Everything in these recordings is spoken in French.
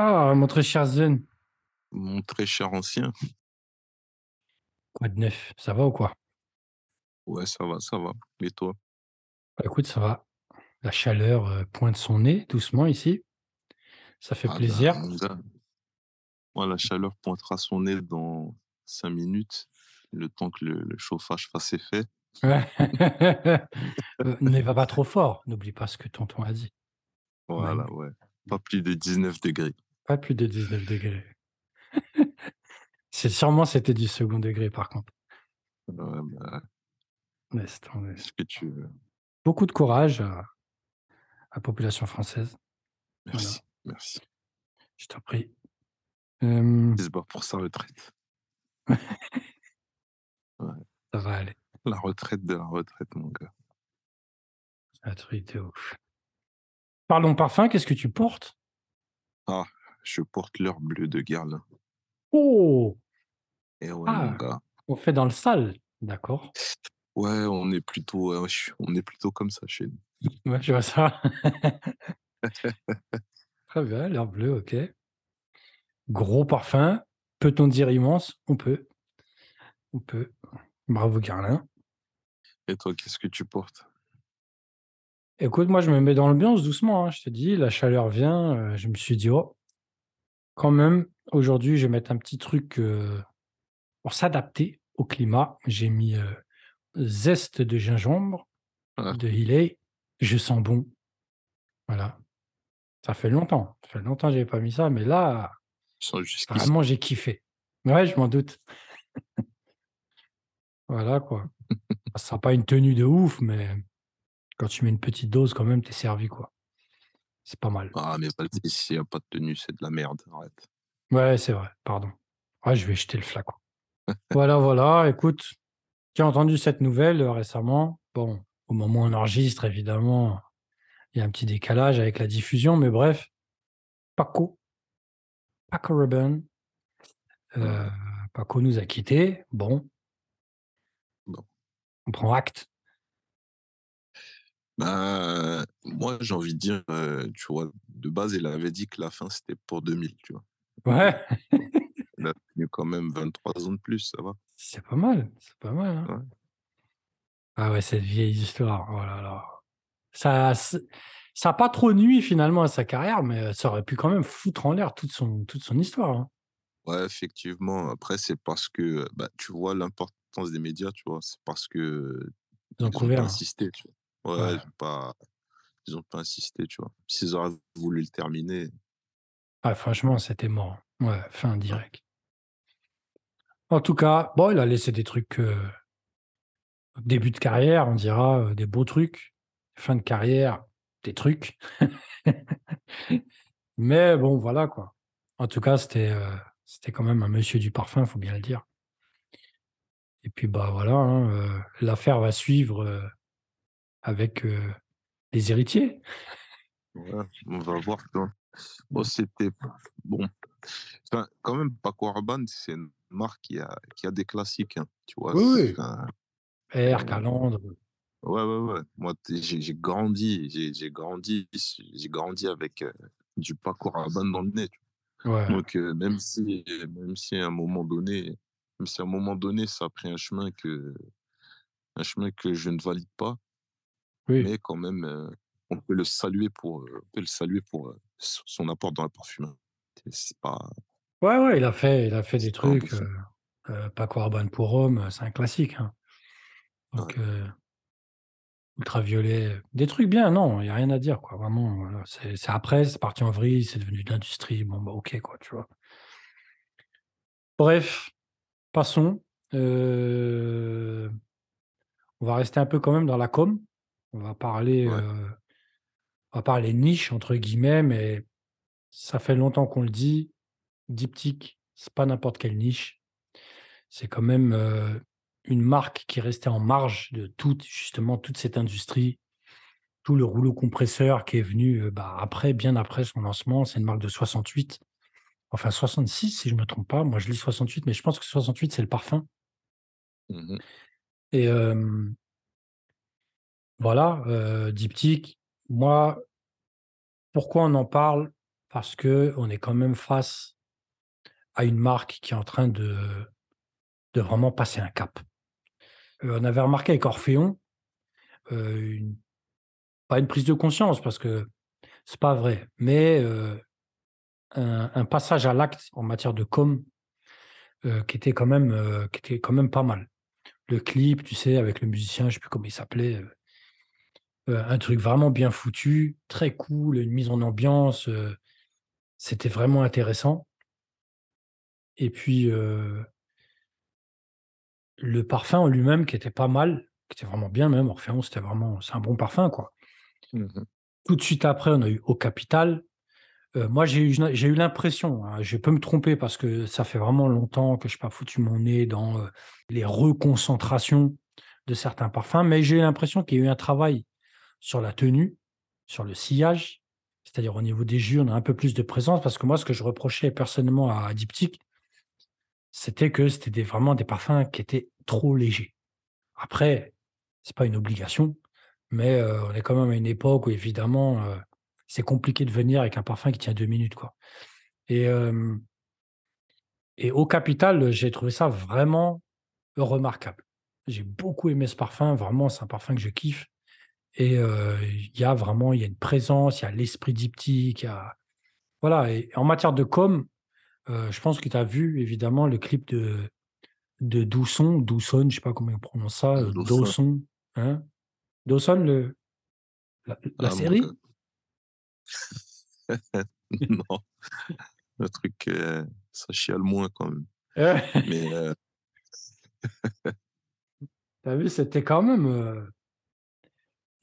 Ah, mon très cher Zen, Mon très cher ancien. quoi de neuf? Ça va ou quoi? Ouais, ça va, ça va. Et toi? Bah, écoute, ça va. La chaleur euh, pointe son nez doucement ici. Ça fait Ah ben, plaisir. mon gars, moi, la chaleur pointera son nez dans cinq minutes, le temps que le, le chauffage fasse effet. Ouais. Euh, ne va pas trop fort. N'oublie pas ce que tonton a dit. Voilà, ouais. Pas plus de 19 degrés. Pas plus de 19 degrés. C'est sûrement c'était du second degré par contre. Ouais, bah, Laisse tomber. ce que tu veux? Beaucoup de courage à la population française. Merci, merci. Je t'en prie. Euh, Il se bat pour sa retraite. ça va aller. La retraite de la retraite, mon gars. Un truc de ouf. Parlons parfum, qu'est-ce que tu portes? Je porte l'heure bleue de Guerlain. Oh! Et ouais, Ah. mon gars. On fait dans le sale. D'accord. Ouais, on est plutôt, ouais, je- on est plutôt comme ça chez nous. Ouais, je vois ça. Très bien, l'air bleu, ok. Gros parfum. Peut-on dire immense? On peut. On peut. Bravo, Garlin. Et toi, qu'est-ce que tu portes? Écoute, moi, je me mets dans l'ambiance doucement. hein, je te dis, la chaleur vient. euh, je me suis dit, oh, quand même, aujourd'hui, je vais mettre un petit truc euh, pour s'adapter au climat. J'ai mis euh, zeste de gingembre Ah. de Hillet. Je sens bon. Voilà. Ça fait longtemps. Ça fait longtemps que j'avais pas mis ça, mais là, Je. Vraiment, j'ai kiffé. Ouais, je m'en doute. Voilà, quoi. Ça sera pas une tenue de ouf, mais quand tu mets une petite dose, quand même, t'es servi, quoi. C'est pas mal. Ah, mais vas-y, s'il n'y a pas de tenue, c'est de la merde. Arrête. Ouais, c'est vrai, pardon. Ouais, je vais jeter le flacon. Voilà, voilà, écoute, j'ai entendu cette nouvelle euh, récemment. Bon, au moment où on enregistre, évidemment, il y a un petit décalage avec la diffusion, mais bref, Paco, Paco Rabanne, euh, Paco nous a quittés. Bon. Bon. On prend acte. Bah, moi, j'ai envie de dire, euh, tu vois, de base, il avait dit que la fin, c'était pour 2000, tu vois. Ouais, Il a tenu quand même 23 ans de plus, ça va. c'est pas mal, c'est pas mal. hein. Ouais. Ah ouais, cette vieille histoire, oh là là. Ça, c'est- ça a pas trop nuit finalement à sa carrière, mais ça aurait pu quand même foutre en l'air toute son, toute son histoire. hein. Ouais, effectivement. Après, c'est parce que, bah, tu vois, l'importance des médias, tu vois, c'est parce que Ils ont ils hein. insisté, tu vois. Ouais, pas, ils ont pas insisté, tu vois. S'ils auraient voulu le terminer, Ah, franchement, c'était mort. Ouais, fin direct. En tout cas, bon, il a laissé des trucs. euh, début de carrière, on dira, euh, des beaux trucs. Fin de carrière, des trucs. Mais bon, voilà quoi. En tout cas, c'était euh, c'était quand même un monsieur du parfum, faut bien le dire. Et puis bah voilà, hein, euh, l'affaire va suivre euh, avec euh, les héritiers. ouais, on va voir. Bon, c'était bon. Enfin, quand même, Paco Rabanne, c'est une marque qui a, qui a des classiques, hein, tu vois. Oui, oui. Enfin, R, Euh, Calandre. Ouais, ouais, ouais. Moi, j'ai grandi, j'ai j'ai grandi, j'ai grandi avec euh, du Paco Rabanne dans le nez. tu vois. Ouais. Donc, euh, même si, même si à un moment donné, même si à un moment donné, ça a pris un chemin que, un chemin que je ne valide pas, Oui. mais quand même, euh, on peut le saluer pour, euh, on peut le saluer pour euh, son apport dans la parfumerie. C'est pas, Ouais, ouais, il a fait, il a fait des trucs. Euh, euh, Paco Rabanne pour homme, c'est un classique. hein. Donc, euh, ultraviolet, des trucs bien, non, il n'y a rien à dire, quoi. Vraiment, voilà. c'est après, c'est parti en vrille, c'est devenu de l'industrie. Bon, bah, ok, quoi, tu vois. Bref, passons. On va rester un peu quand même dans la com. On va parler, Ouais. euh, on va parler niche, entre guillemets, mais ça fait longtemps qu'on le dit. Diptyque, c'est pas n'importe quelle niche. C'est quand même euh, une marque qui restait en marge de toute, justement, toute cette industrie, tout le rouleau compresseur qui est venu euh, bah, après, bien après son lancement. C'est une marque de 68, enfin 66 si je ne me trompe pas. Moi, je lis 68, mais je pense que 68, c'est le parfum. Mhm. Et euh, voilà, euh, Diptyque, moi, pourquoi on en parle? Parce qu'on est quand même face à une marque qui est en train de vraiment passer un cap. Heu, on avait remarqué avec Orphéon, une pas une prise de conscience parce que c'est pas vrai, mais un passage à l'acte en matière de com, qui était quand même, qui était quand même pas mal. Le clip, tu sais, avec le musicien, je sais plus comment il s'appelait, un truc vraiment bien foutu, très cool, une mise en ambiance, heu, c'était vraiment intéressant et puis, heu le parfum en lui-même qui était pas mal, qui était vraiment bien même, Orphéon, c'était vraiment c'est un bon parfum, quoi. Mmh mh. Tout de suite après, on a eu Eau Capitale. Heu, moi, j'ai eu j'ai eu l'impression, hein, je peux me tromper parce que ça fait vraiment longtemps que j'ai pas foutu mon nez dans, les reconcentrations de certains parfums, mais j'ai eu l'impression qu'il y a eu un travail sur la tenue, sur le sillage, c'est-à-dire au niveau des jus, on a un peu plus de présence parce que moi, ce que je reprochais personnellement à Diptyque c'était que c'était vraiment des parfums qui étaient trop légers. Après, c'est pas une obligation, mais heu, on est quand même à une époque où évidemment, heu, c'est compliqué de venir avec un parfum qui tient 2 minutes, et et Eau Capitale, j'ai trouvé ça vraiment remarquable. J'ai beaucoup aimé ce parfum, vraiment, c'est un parfum que je kiffe et heu, il y a vraiment il y a une présence, il y a l'esprit diptyque, a voilà et en matière de com, heu, je pense que tu as vu évidemment le clip de de Dousson, Dousson, je sais pas comment on prononce ça, heu, Dauphin. Dawson, hein? Dawson le la la Ah série? non, le truc, heu, ça chiale moins quand même, mais heu Tu as vu, c'était quand même,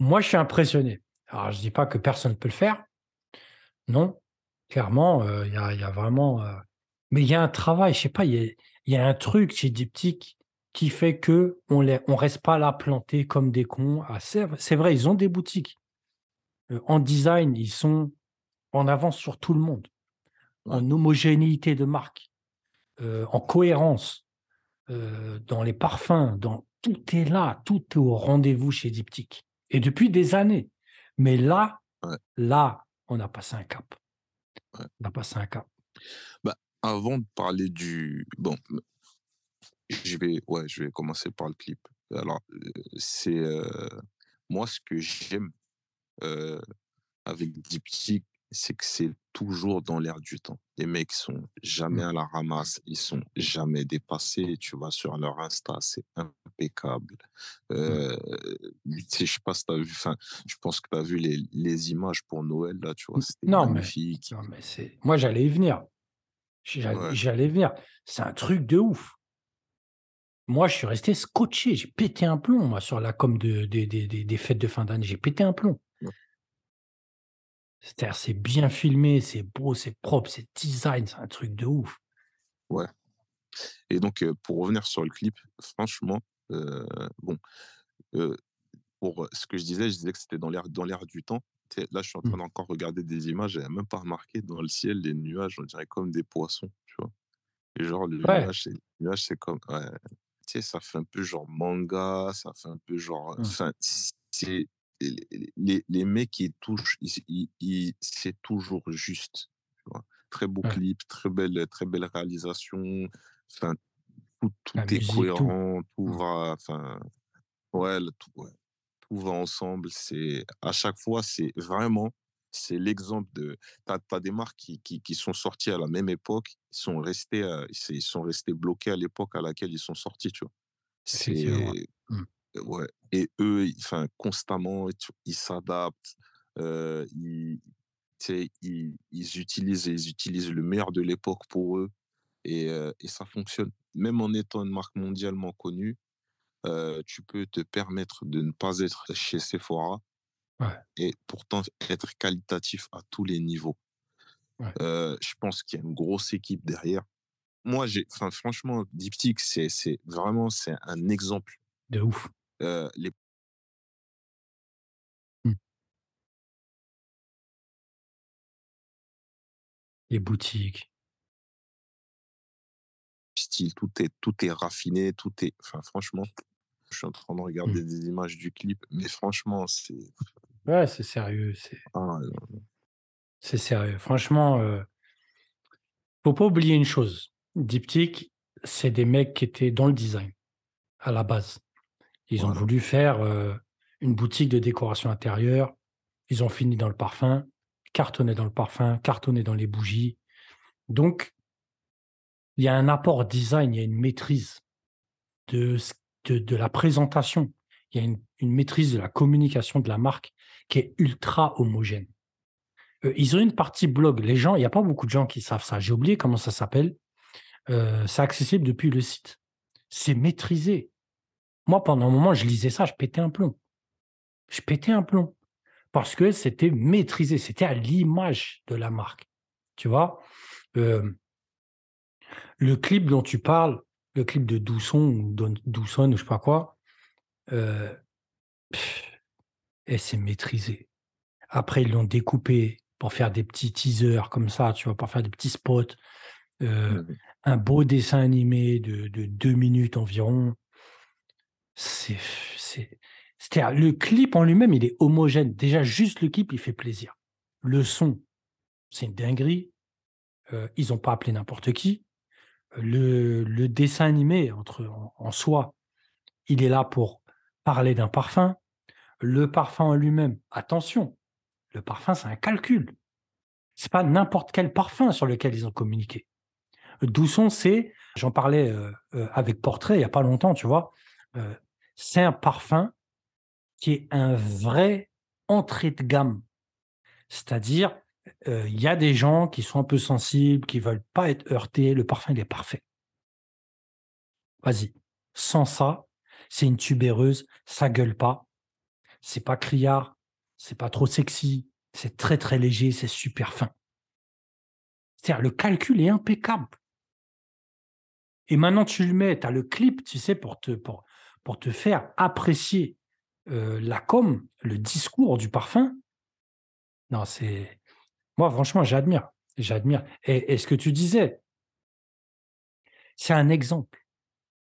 moi, je suis impressionné. Alors je dis pas que personne peut le faire. Non, clairement, heu, il y a il y a vraiment, heu mais il y a un travail, je sais pas, il y a il y a un truc chez Diptyque qui fait qu'on les on reste pas là plantés comme des cons. Ah c'est vrai, ils ont des boutiques. Heu, en design, ils sont en avance sur tout le monde, en homogénéité de marque, en cohérence, dans les parfums, dans tout est là, tout est au rendez-vous chez Diptyque et depuis des années. Mais là, ouais, là, on a passé un cap. ouais. On a passé un cap. Bah, avant de parler du bon, je vais ouais, je vais commencer par le clip. Alors, c'est, moi ce que j'aime, heu, avec Diptyque, c'est que c'est toujours dans l'air du temps. Les mecs sont jamais Mmh. à la ramasse, ils sont jamais dépassés. Tu vas sur leur Insta, c'est impeccable. Mmh. Sais, je sais pas si as vu, enfin, je pense que tu as vu les les images pour Noël là, tu vois? C'était non, mais magnifique. non, mais c'est moi, j'allais y venir. Ouais, j'allais venir. C'est un truc de ouf. Moi, je suis resté scotché, j'ai pété un plomb, moi, sur la com de des des des des fêtes de fin d'année, j'ai pété un plomb. C'est-à-dire, c'est bien filmé, c'est beau, c'est propre, c'est design, c'est un truc de ouf. ouais et donc pour revenir sur le clip, franchement, bon, pour, ce que je disais, je disais que c'était dans l'air dans l'air du temps. Là, je suis en Mmh. train d'encore regarder des images, j'avais même pas remarqué dans le ciel, les nuages, on dirait comme des poissons, tu vois? Et genre le Ouais, nuage, nuage, c'est comme ouais, tu sais, ça fait un peu genre manga, ça fait un peu genre, mmh, enfin, c'est les les mecs qui touchent, ils c'est toujours juste, tu vois? Très beau ouais, clip, très belle, très belle réalisation, enfin, tout est musique, cohérent, tout Mmh. va enfin, ouais, tout ouais, tout va ensemble. C'est à chaque fois, c'est vraiment c'est l'exemple de tu as des marques qui qui qui sont sorties à la même époque, ils sont restés, c'est ils sont restés bloqués à l'époque à laquelle ils sont sortis, tu vois? C'est ouais. Mmh. ouais et eux, enfin constamment, ils s'adaptent, heu, ils ils ils utilisent ils utilisent le meilleur de l'époque pour eux et heu et ça fonctionne. Même en étant une marque mondialement connue, heu, tu peux te permettre de ne pas être chez Sephora Ouais, et pourtant être qualitatif à tous les niveaux. ouais, je pense qu'il y a une grosse équipe derrière. Moi, j'ai enfin franchement, Diptyque, c'est c'est vraiment c'est un exemple. de ouf. Heu, les Mmh. Les boutiques. styles, tout est tout est raffiné, tout est enfin franchement, je suis en train de Mmh. regarder des images du clip, mais franchement, c'est Ouais, c'est sérieux, c'est ah C'est sérieux. Franchement, heu faut pas oublier une chose, Diptyque, c'est des mecs qui étaient dans le design, à la base. Ils ont voulu faire, une boutique de décoration intérieure. Ils ont fini dans le parfum, cartonné dans le parfum, cartonné dans les bougies. Donc il y a un apport design, il y a une maîtrise de ce de de la présentation. Il y a une une maîtrise de la communication de la marque qui est ultra homogène. Ils ont une partie blog. Les gens il y a pas beaucoup de gens qui savent ça. J'ai oublié comment ça s'appelle. C'est accessible depuis le site. C'est maîtrisé. Moi, pendant un moment, je lisais ça, je pétais un plomb. Je pétais un plomb parce que c'était maîtrisé, c'était à l'image de la marque, tu vois? Hem le clip dont tu parles, le clip de Dousson ou ou je sais pas quoi, heu, et c'est maîtrisé. Après, ils l'ont découpé pour faire des petits teasers comme ça, tu vois? Pour faire des petits spots, Mmh mh. un beau dessin animé de de 2 minutes environ. C'est c'est le clip en lui-même, il est homogène. Déjà, juste le clip, il fait plaisir. Le son, c'est une dinguerie. Heu, ils ont pas appelé n'importe qui. Le dessin animé entre en soi, il est là pour parler d'un parfum. Le parfum en lui-même, attention, le parfum, c'est un calcul. C'est pas n'importe quel parfum sur lequel ils ont communiqué. Dousson, c'est j'en parlais, heu heu, avec Portrait il y a pas longtemps, tu vois? C'est un parfum qui est un vrai entrée de gamme. C'est-à-dire, heu, il y a des gens qui sont un peu sensibles, qui veulent pas être heurtés, le parfum, il est parfait. Vas-y. Sans ça, c'est une tubéreuse, ça gueule pas, c'est pas criard, c'est pas trop sexy, c'est très, très léger, c'est super fin. C'est-à-dire le calcul est impeccable. Et maintenant tu le mets, tu as le clip, tu sais, pour te pour pour te faire apprécier, heu, la com, le discours du parfum. Non, c'est moi franchement j'admire, j'admire et ce que tu disais c'est un exemple,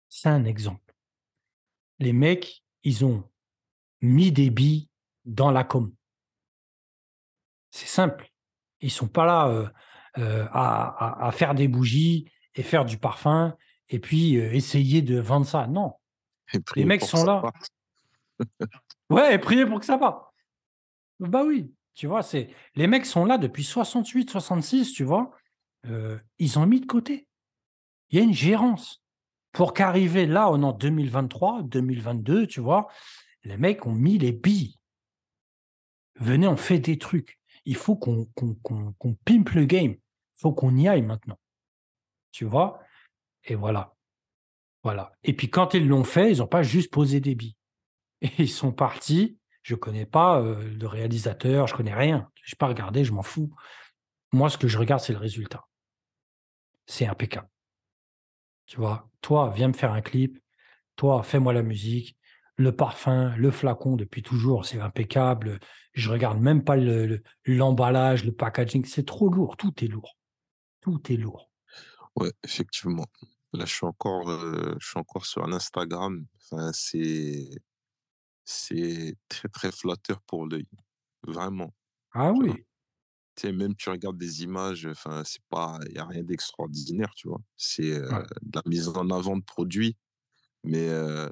c'est un exemple. Les mecs, ils ont mis des billes dans la com. C'est simple. Ils sont pas là, heu heu, à faire des bougies et faire du parfum et puis, essayer de vendre ça. Non. Les mecs sont là ouais et prier pour que ça parte. Bah oui, tu vois? C'est les mecs sont là depuis 68-66, tu vois? Heu, ils ont mis de côté. Il y a une gérance. Pour qu'arriver là, en 2023-2022, tu vois? Les mecs ont mis les billes. Venez, on fait des trucs. Il faut qu'on qu'on pimpe le game. Il faut qu'on y aille maintenant. Tu vois? Et voilà. Voilà et puis quand ils l'ont fait, ils ont pas juste posé des billes et ils sont partis. Je connais pas, heu, le réalisateur, je connais rien. J'ai pas regardé, je m'en fous. Moi, ce que je regarde, c'est le résultat. C'est impeccable. Tu vois? Toi, viens me faire un clip. Toi, fais-moi la musique. Le parfum, le flacon depuis toujours, c'est impeccable, je regarde même pas le le l'emballage, le packaging, c'est trop lourd, tout est lourd. Tout est lourd. Ouais, effectivement. Là, je suis encore, heu, je suis encore sur l'Instagram. Enfin, c'est c'est très, très flatteur pour l'œil. Vraiment, Ah oui? Tu sais, même tu regardes des images, enfin, c'est pas il y a rien d'extraordinaire, tu vois? C'est, Ouais. de la mise en avant de produits, mais, heu,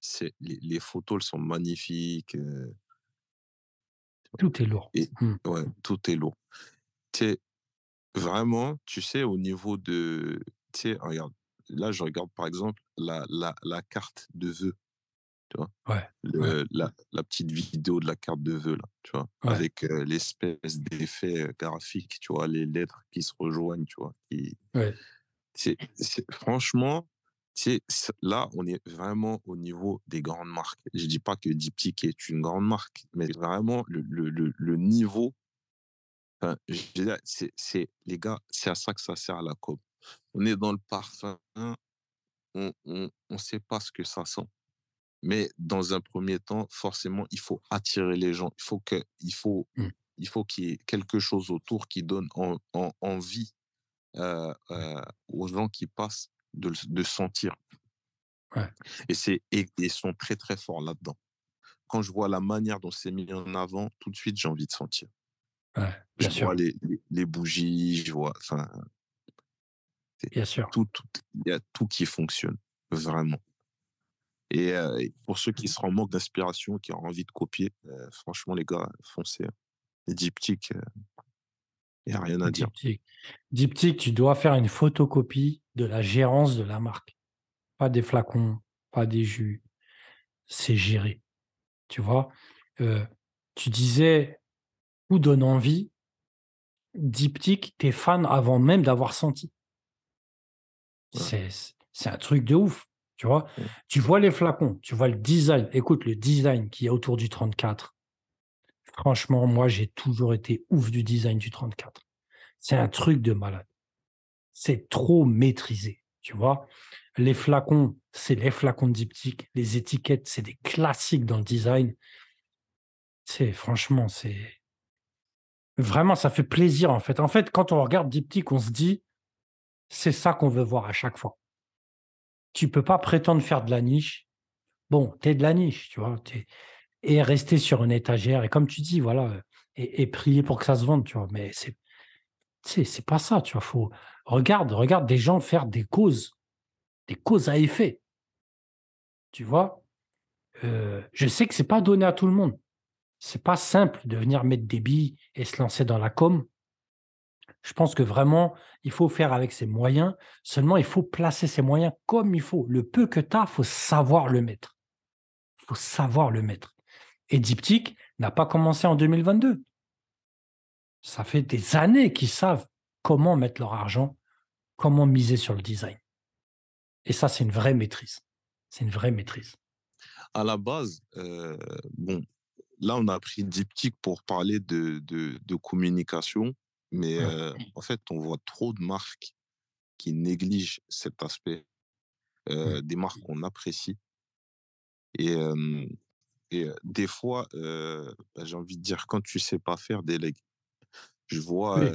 c'est les les photos, elles sont magnifiques, Tout est lourd. et Mmh. ouais, tout est lourd. Tu sais, vraiment, tu sais, au niveau de tu sais, regarde, là, je regarde, par exemple, la la la carte de vœux, tu vois? Ouais, ouais, Le la la petite vidéo de la carte de vœux là, tu vois? ouais, Avec, l'espèce d'effet, graphique, tu vois? Les lettres qui se rejoignent, tu vois? Qui c'est c'est franchement, là, on est vraiment au niveau des grandes marques. Je dis pas que Diptyque est une grande marque, mais vraiment le le le le niveau, enfin, je veux dire, c'est les gars, c'est à ça que ça sert la com. On est dans le parfum, on on sait pas ce que ça sent. Mais dans un premier temps, forcément, il faut attirer les gens. Il faut que il faut Mmh. il faut qu'il y ait quelque chose autour qui donne en en envie, Ouais, heu, aux gens qui passent de de sentir ouais. et c'est et ils sont très, très forts là-dedans. Quand je vois la manière dont c'est mis en avant, tout de suite, j'ai envie de sentir. Ouais, Je vois les les les bougies, je vois enfin, bien sûr. tout tout il y a tout qui fonctionne, vraiment et et pour ceux qui seraient en manque d'inspiration, qui ont envie de copier, heu, franchement les gars, foncez, hein. Les diptyques, il y a rien à dire. Diptyque. Diptyque, tu dois faire une photocopie de la gérance de la marque. Pas des flacons, pas des jus. C'est géré, tu vois? Tu disais: «Tout donne envie». Diptyque, tu es fan avant même d'avoir senti. Ouais, C'est un truc de ouf, tu vois? ouais. Tu vois les flacons, tu vois le design. Écoute, le design qu'il y a autour du 34, franchement, moi, j'ai toujours été ouf du design du 34. C'est un truc de malade. C'est trop maîtrisé, tu vois? Les flacons, c'est les flacons de diptyque. Les étiquettes, c'est des classiques dans le design. C'est franchement, c'est vraiment, ça fait plaisir, en fait. En fait, quand on regarde diptyque, on se dit: «C'est ça qu'on veut voir à chaque fois». Tu peux pas prétendre faire de la niche. Bon, tu de la niche, tu vois? Et rester sur une étagère et comme tu dis, voilà, et prier pour que ça se vende, tu vois? Mais c'est c'est pas ça, tu vois? Faut regarde regarde des gens faire des causes, des causes à effet, tu vois? Heu, je sais que c'est pas donné à tout le monde. C'est pas simple de venir mettre des billes et se lancer dans la com. Je pense que vraiment, il faut faire avec ses moyens. Seulement, il faut placer ses moyens comme il faut. Le peu que tu as, faut savoir le mettre. Faut savoir le mettre. Et Diptyque n'a pas commencé en 2022. Ça fait des années qu'ils savent comment mettre leur argent, comment miser sur le design. Et ça, c'est une vraie maîtrise. C'est une vraie maîtrise. À la base, heu, bon, là, on a pris diptyque pour parler de communication, mais en fait, on voit trop de marques qui négligent cet aspect, Mmh. des marques qu'on apprécie et et des fois, bah, j'ai envie de dire quand tu sais pas faire, délègue. Je vois, Oui.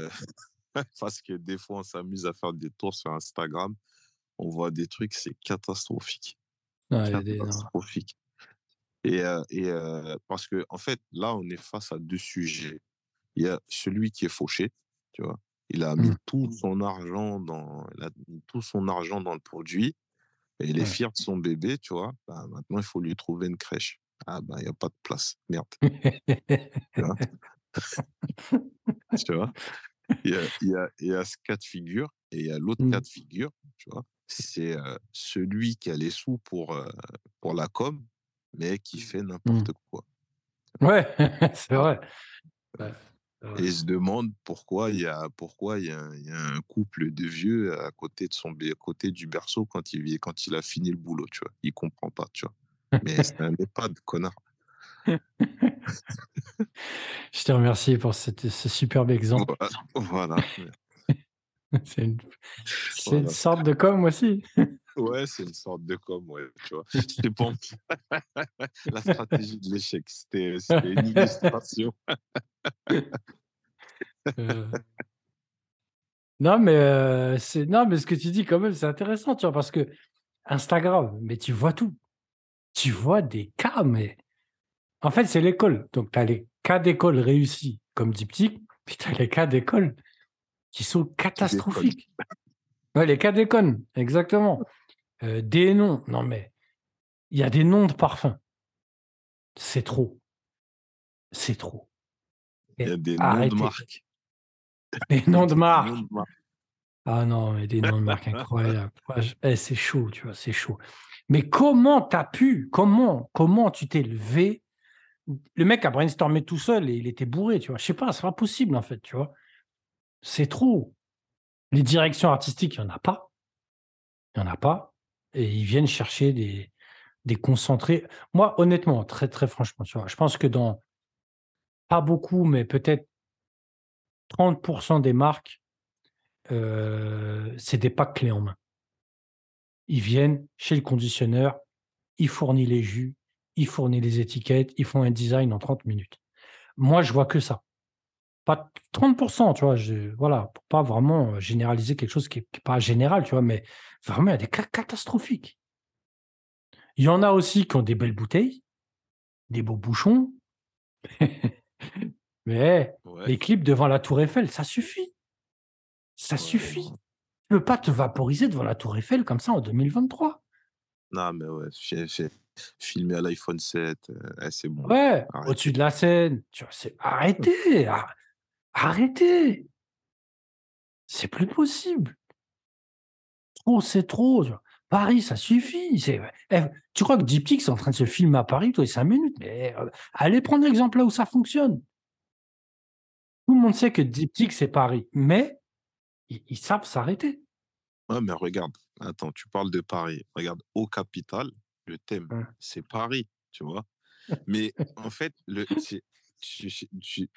parce que des fois, on s'amuse à faire des tours sur Instagram, on voit des trucs, c'est catastrophique, Ouais, il y a des non. catastrophique et et parce que en fait, là, on est face à 2 sujets. Il y a celui qui est fauché, tu vois? Il a mis Mmh. tout son argent dans il a mis tout son argent dans le produit et il est Ouais. fier de son bébé, tu vois? Bah, maintenant, il faut lui trouver une crèche. Ah bah, il y a pas de place, merde, tu vois? Tu vois? Il y a il y a il y a ce cas de figure et il y a l'autre cas Mmh. de figure, tu vois? C'est, heu, celui qui a les sous pour, heu, pour la com, mais qui fait Mmh. n'importe quoi. Ouais, c'est vrai. Ouais, c'est et vrai. il se demande pourquoi il y a pourquoi il y a un il y a un couple de vieux à côté de son à côté du berceau quand il quand il a fini le boulot, tu vois? Il comprend pas, tu vois? Mais c'est un EHPAD, connard. Je te remercie pour cette ce superbe exemple. Voi voilà, C'est une c'est une voilà. sorte de com aussi. Ouais, c'est une sorte de com, ouais, tu vois? C'était pour la stratégie de l'échec, c'était une illustration. Heu, non, mais heu, c'est non, mais ce que tu dis quand même, c'est intéressant, tu vois? Parce que Instagram, mais tu vois tout. Tu vois des cas, mais en fait, c'est l'école. Donc tu as les cas d'école réussis comme diptyque, puis tu as les cas d'école qui sont catastrophiques. Ouais, les cas d'école, exactement. Des noms, non mais il y a des noms de parfums. C'est trop, c'est trop Il y a des noms de marques. Des noms de marques. Ah non, mais des noms de marques incroyables. Ouais, eh, c'est chaud, tu vois? C'est chaud. Mais comment tu as pu? Comment comment tu t'es levé? Le mec a brainstormé tout seul et il était bourré, tu vois? Je sais pas, c'est pas possible, en fait, tu vois? C'est trop. Les directions artistiques, il y en a pas, il y en a pas et ils viennent chercher des des concentrés. Moi, honnêtement, très, très franchement, tu vois? Je pense que dans pas beaucoup, mais peut-être 30% des marques, heu, c'est des packs clés en main. Ils viennent chez le conditionneur, il fournit les jus, il fournit les étiquettes, ils font un design en 30 minutes. Moi, je vois que ça. Pas 30% tu vois? Je voilà, pour pas vraiment, heu, généraliser quelque chose qui est qui est pas général, tu vois? Mais vraiment, il y a des cas catastrophiques. Il y en a aussi qui ont des belles bouteilles, des beaux bouchons, Mais Ouais. les clips devant la tour Eiffel, ça suffit. Ça Ouais, suffit. Tu peux pas te vaporiser devant la tour Eiffel comme ça en 2023. Non, mais ouais, j'ai filmé à l'iPhone 7, heu, eh, c'est bon, Ouais, au-dessus de la Seine, tu vois? C'est arrêtez, ar arrêtez! C'est plus possible. Trop, c'est trop? Paris, ça suffit. Eh, tu crois que Diptyque, c'est en train de se filmer à Paris tous les 5 minutes? Mais, heu, allez prendre l'exemple là où ça fonctionne. Tout le monde sait que Diptyque, c'est Paris, mais ils ils savent s'arrêter. Ouais, mais regarde, attends, tu parles de Paris. Regarde, au Capital, le thème, Ouais. c'est Paris, tu vois? Mais en fait, le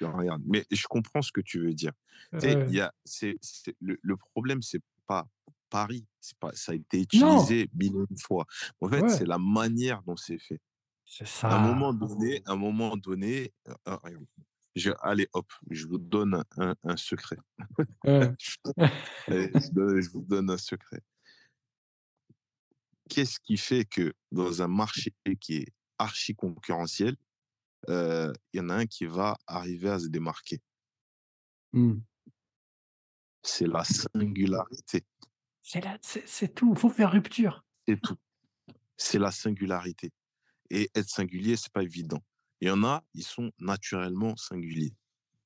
regarde, mais je comprends ce que tu veux dire. Tu sais, il Ouais. y a c'est c'est le le problème, c'est pas Paris, c'est pas ça a été utilisé 1000 et une fois. En fait, Ouais. c'est la manière dont c'est fait. C'est À un moment donné à un moment donné, heu, regarde, je allez hop, je vous donne un un un secret. Ouais. Allez, je donne je vous donne un secret. Qu'est-ce qui fait que dans un marché qui est archi concurrentiel, heu, il y en a un qui va arriver à se démarquer? Mmh. C'est la singularité. C'est la c'est c'est tout, faut faire rupture. C'est tout. C'est la singularité et être singulier, c'est pas évident. Il y en a, ils sont naturellement singuliers.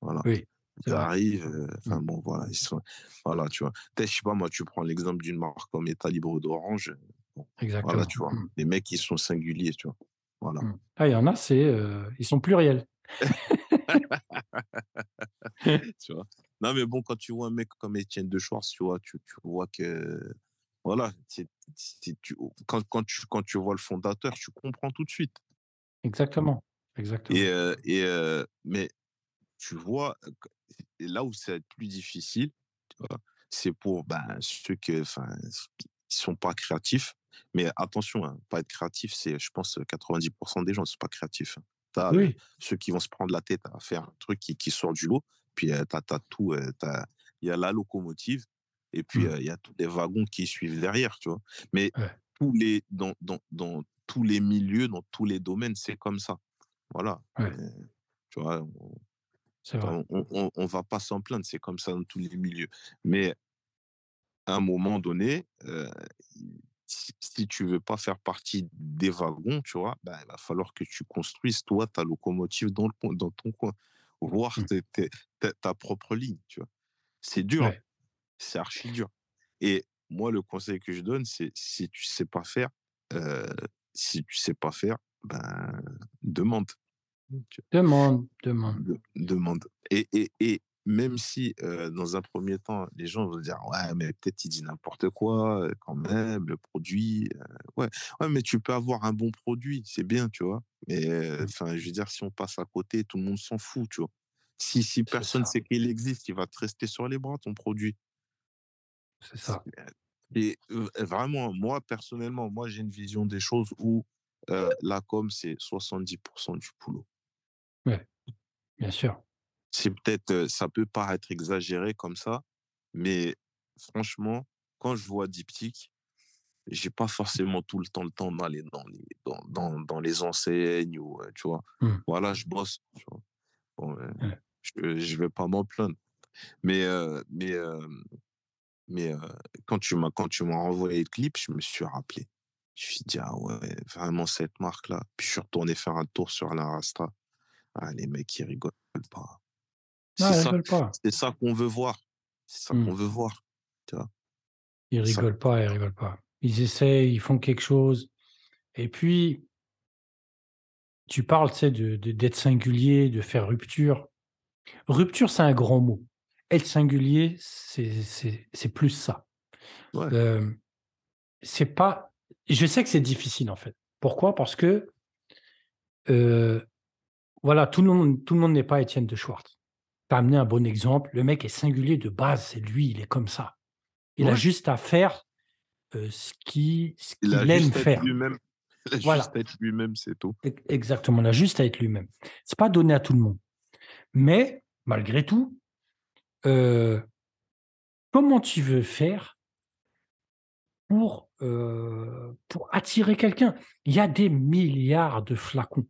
Voilà. Oui, Ils arrivent, heu, enfin Mmh. bon, voilà, ils sont voilà, tu vois? Peut-être, je sais pas moi, tu prends l'exemple d'une marque comme État libre d'Orange, heu, bon, voilà, Exactement. tu vois? Mmh. Les mecs, ils sont singuliers, tu vois? Voilà. Mmh. Ah, il y en a, c'est, ils sont pluriels. Tu vois? Non, mais bon, quand tu vois un mec comme Étienne de Schwartz, tu vois, tu tu vois que voilà, c'est c'est tu quand quand tu quand tu vois le fondateur, tu comprends tout de suite. Exactement, Et exactement. et mais tu vois, là où ça va être plus difficile, tu vois? C'est pour, ben, ceux qui sont pas créatifs. Mais attention, hein, pas être créatif, c'est je pense, heu, 90% des gens ne sont pas créatifs, hein. Tu as, Oui, ceux qui vont se prendre la tête à faire un truc qui qui sort du lot, puis, heu, tu as as tout, as il y a la locomotive et puis, mmh, il y a tous les wagons qui suivent derrière, tu vois? Mais ouais, tous les dans dans dans tous les milieux, dans tous les domaines, c'est comme ça. Voilà, ouais, tu vois? On vrai. on on on va pas s'en plaindre, c'est comme ça dans tous les milieux. Mais à un moment donné, si tu veux pas faire partie des wagons, tu vois? Bah, il va falloir que tu construises, toi, ta locomotive dans le dans ton coin. Voir Mmh, ta ta propre ligne, tu vois? C'est dur, ouais, c'est archi dur et moi, le conseil que je donne, c'est si tu sais pas faire, heu, si tu sais pas faire, ben, demande. Demande, demande. de demande et et et même si, dans un premier temps, les gens vont dire: «Ouais, mais peut-être il dit n'importe quoi, quand même, le produit, heu», ouais, ouais, mais tu peux avoir un bon produit, c'est bien, tu vois? Mais, Mmh, enfin, je veux dire, si on passe à côté, tout le monde s'en fout, tu vois? Si si personne ça, sait qu'il existe, il va te rester sur les bras, ton produit. c'est ça. et vraiment, moi, personnellement, moi, j'ai une vision des choses où, la com, c'est 70% du boulot. Ouais, bien sûr. C'est peut-être, ça peut paraître exagéré comme ça, mais franchement, quand je vois Diptyque, j'ai pas forcément tout le temps le temps d'aller dans les dans dans dans les enseignes ou, tu vois? Mmh, Voilà, je bosse, tu vois? Bon, heu, ouais, je je vais pas m'en plaindre. Mais, mais, mais, quand tu m'as quand tu m'as envoyé le clip, je me suis rappelé. Je me suis dit: «Ah ouais, vraiment cette marque-là». Puis je suis retourné faire un tour sur l'Insta. Ah les mecs, ils rigolent pas. C'est ça ça qu'on veut voir. C'est ça qu'on Mmh, veut voir, tu vois? ils ça qu'on rigolent pas, ils rigolent pas. Ils essayent, ils font quelque chose et puis tu parles, tu sais, de de d'être singulier, de faire rupture. Rupture, c'est un grand mot. Être singulier, c'est c'est c'est plus ça. ouais, Hem, c'est pas je sais que c'est difficile, en fait. Pourquoi? Parce que, heu, voilà, tout le monde tout le monde n'est pas Étienne de Schwartz. Tu as amené un bon exemple, le mec est singulier de base, c'est lui, il est comme ça. Il a juste à faire, heu, ce qui ce Il a qu'il aime faire. lui-même. Il a juste à être lui-même, c'est tout. exactement, il a juste à être lui-même. C'est pas donné à tout le monde. Mais malgré tout, heu, comment tu veux faire pour, heu, pour attirer quelqu'un? Il y a des milliards de flacons,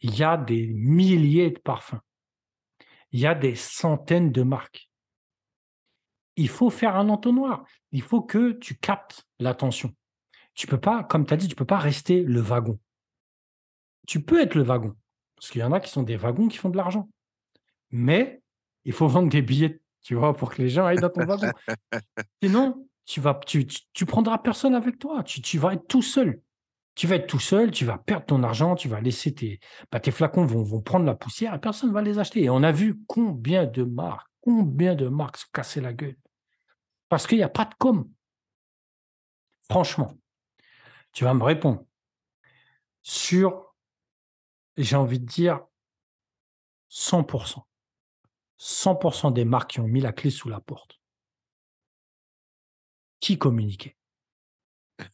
il y a des milliers de parfums. Il y a des centaines de marques. Il faut faire un entonnoir. Il faut que tu captes l'attention. Tu peux pas, comme tu as dit, tu peux pas rester le wagon. Tu peux être le wagon, parce qu'il y en a qui sont des wagons qui font de l'argent. Mais il faut vendre des billets, tu vois, pour que les gens aillent dans ton wagon. Sinon, tu vas, tu, tu, prendras personne avec toi. Tu, tu vas être tout seul. Tu vas être tout seul, tu vas perdre ton argent, tu vas laisser tes, bah, tes flacons vont, prendre la poussière personne ne va les acheter. Et on a vu combien de marques, combien de marques se casser la gueule. Parce qu'il n'y a pas de com. Franchement, tu vas me répondre sur, j'ai envie de dire, 100%. 100% des marques qui ont mis la clé sous la porte. Qui communiquait?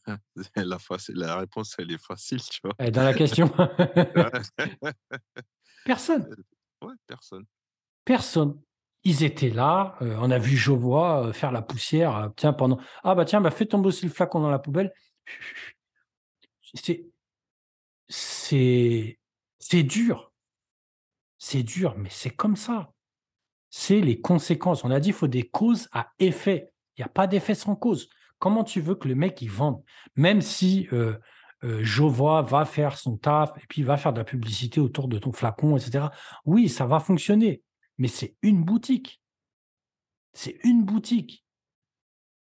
la, la réponse, elle est facile, tu vois. dans la question. personne. Euh, ouais, personne. Personne. Ils étaient là. Euh, on a vu Jovois euh, faire la poussière. tiens, pendant. Ah, bah tiens, bah, fais tomber aussi le flacon dans la poubelle. C'est. C'est. C'est dur. C'est dur, mais c'est comme ça. C'est les conséquences. On a dit qu'il faut des causes à effet. Il n'y a pas d'effet sans cause comment tu veux que le mec il vende? Même si euh, euh, Jovois va faire son taf et puis va faire de la publicité autour de ton flacon, etc. Oui, ça va fonctionner, mais c'est une boutique. C'est une boutique.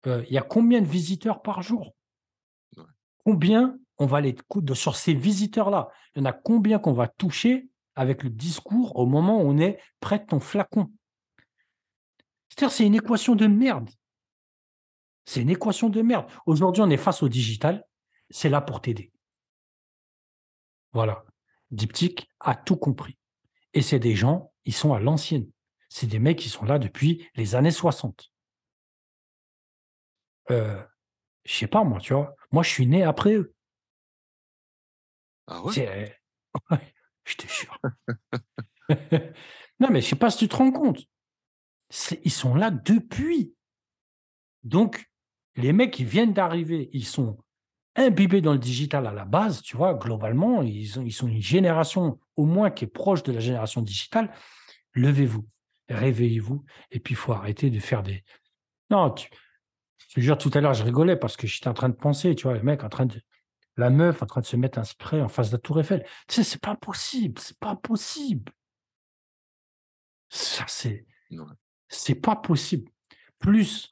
Euh, il y a combien de visiteurs par jour? Combien on va les sur ces visiteurs-là? Il y en a combien qu'on va toucher avec le discours au moment où on est près de ton flacon? C'est-à-dire, c'est une équation de merde. C'est une équation de merde. Aujourd'hui, on est face au digital. C'est là pour t'aider. Voilà. Diptyque a tout compris. Et c'est des gens, ils sont à l'ancienne. C'est des mecs qui sont là depuis les années 60. Euh, je sais pas, moi, tu vois. Moi, je suis né après eux. Ah ouais? Je te jure. non, mais je sais pas si tu te rends compte. Ils sont là depuis. Donc, les mecs qui viennent d'arriver, ils sont imbibés dans le digital à la base, tu vois, globalement, ils, ils sont une génération au moins qui est proche de la génération digitale. Levez-vous, réveillez-vous, et puis il faut arrêter de faire des. Non, tu... je te jure, tout à l'heure, je rigolais parce que j'étais en train de penser, tu vois, le mec en train de. La meuf en train de se mettre un spray en face de la Tour Eiffel. Tu sais, c'est pas possible, c'est pas possible. Ça, c'est. C'est pas possible. Plus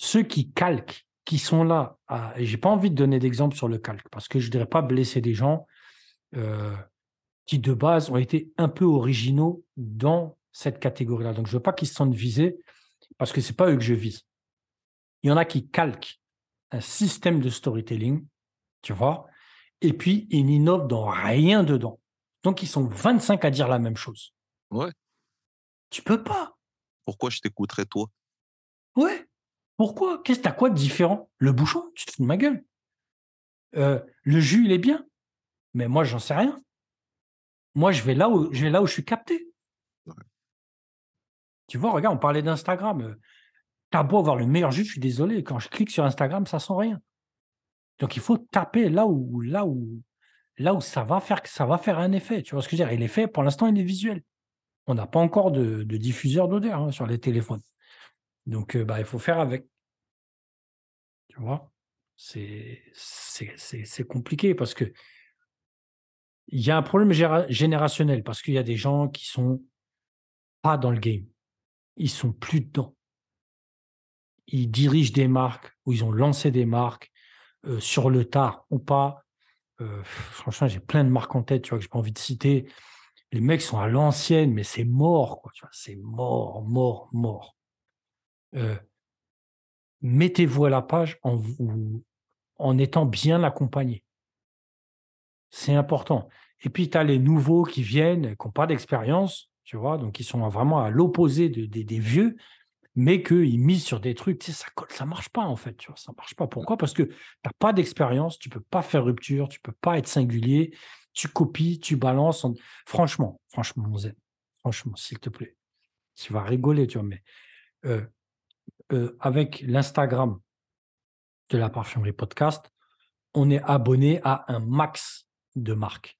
ceux qui calquent, qui sont là, et j'ai pas envie de donner d'exemple sur le calque, parce que je ne voudrais pas blesser des gens euh, qui, de base, ont été un peu originaux dans cette catégorie-là. Donc, je ne veux pas qu'ils se sentent visés, parce que ce n'est pas eux que je vise. Il y en a qui calquent un système de storytelling, tu vois, et puis ils n'innovent dans rien dedans. Donc, ils sont 25 à dire la même chose. Ouais. Tu peux pas. Pourquoi je t'écouterais, toi? Ouais. Pourquoi? Qu'est-ce que t'as quoi de différent? Le bouchon Tu te fous de ma gueule. Euh, le jus, il est bien. Mais moi, j'en sais rien. Moi, je vais là où je vais là où je suis capté. Tu vois, regarde, on parlait d'Instagram. Euh, t'as beau avoir le meilleur jus, je suis désolé. Quand je clique sur Instagram, ça sent rien. Donc, il faut taper là où, là où, là où ça va faire, ça va faire un effet. Tu vois ce que je veux dire? Et l'effet, pour l'instant, il est visuel. On n'a pas encore de, diffuseur d'odeur hein, sur les téléphones. Donc, bah, il faut faire avec. Tu vois? C'est compliqué parce que il y a un problème générationnel parce qu'il y a des gens qui sont pas dans le game. Ils sont plus dedans. Ils dirigent des marques ou ils ont lancé des marques sur le tard ou pas. Franchement, j'ai plein de marques en tête, tu vois, que j'ai pas envie de citer. Les mecs sont à l'ancienne, mais c'est mort, c'est mort, mort, mort. Euh, mettez-vous à la page en, étant bien accompagné. C'est important. Et puis, tu as les nouveaux qui viennent, qui n'ont pas d'expérience, tu vois, donc ils sont vraiment à l'opposé de, des vieux, mais qu'ils misent sur des trucs, tu sais, ça colle, ça marche pas en fait, tu vois, ça marche pas. Pourquoi? Parce que tu n'as pas d'expérience, tu peux pas faire rupture, tu peux pas être singulier, tu copies, tu balances. Franchement, franchement, mon franchement, s'il te plaît, tu vas rigoler, tu vois, mais euh, euh, avec l'Instagram de la parfumerie podcast, on est abonné à un max de marques.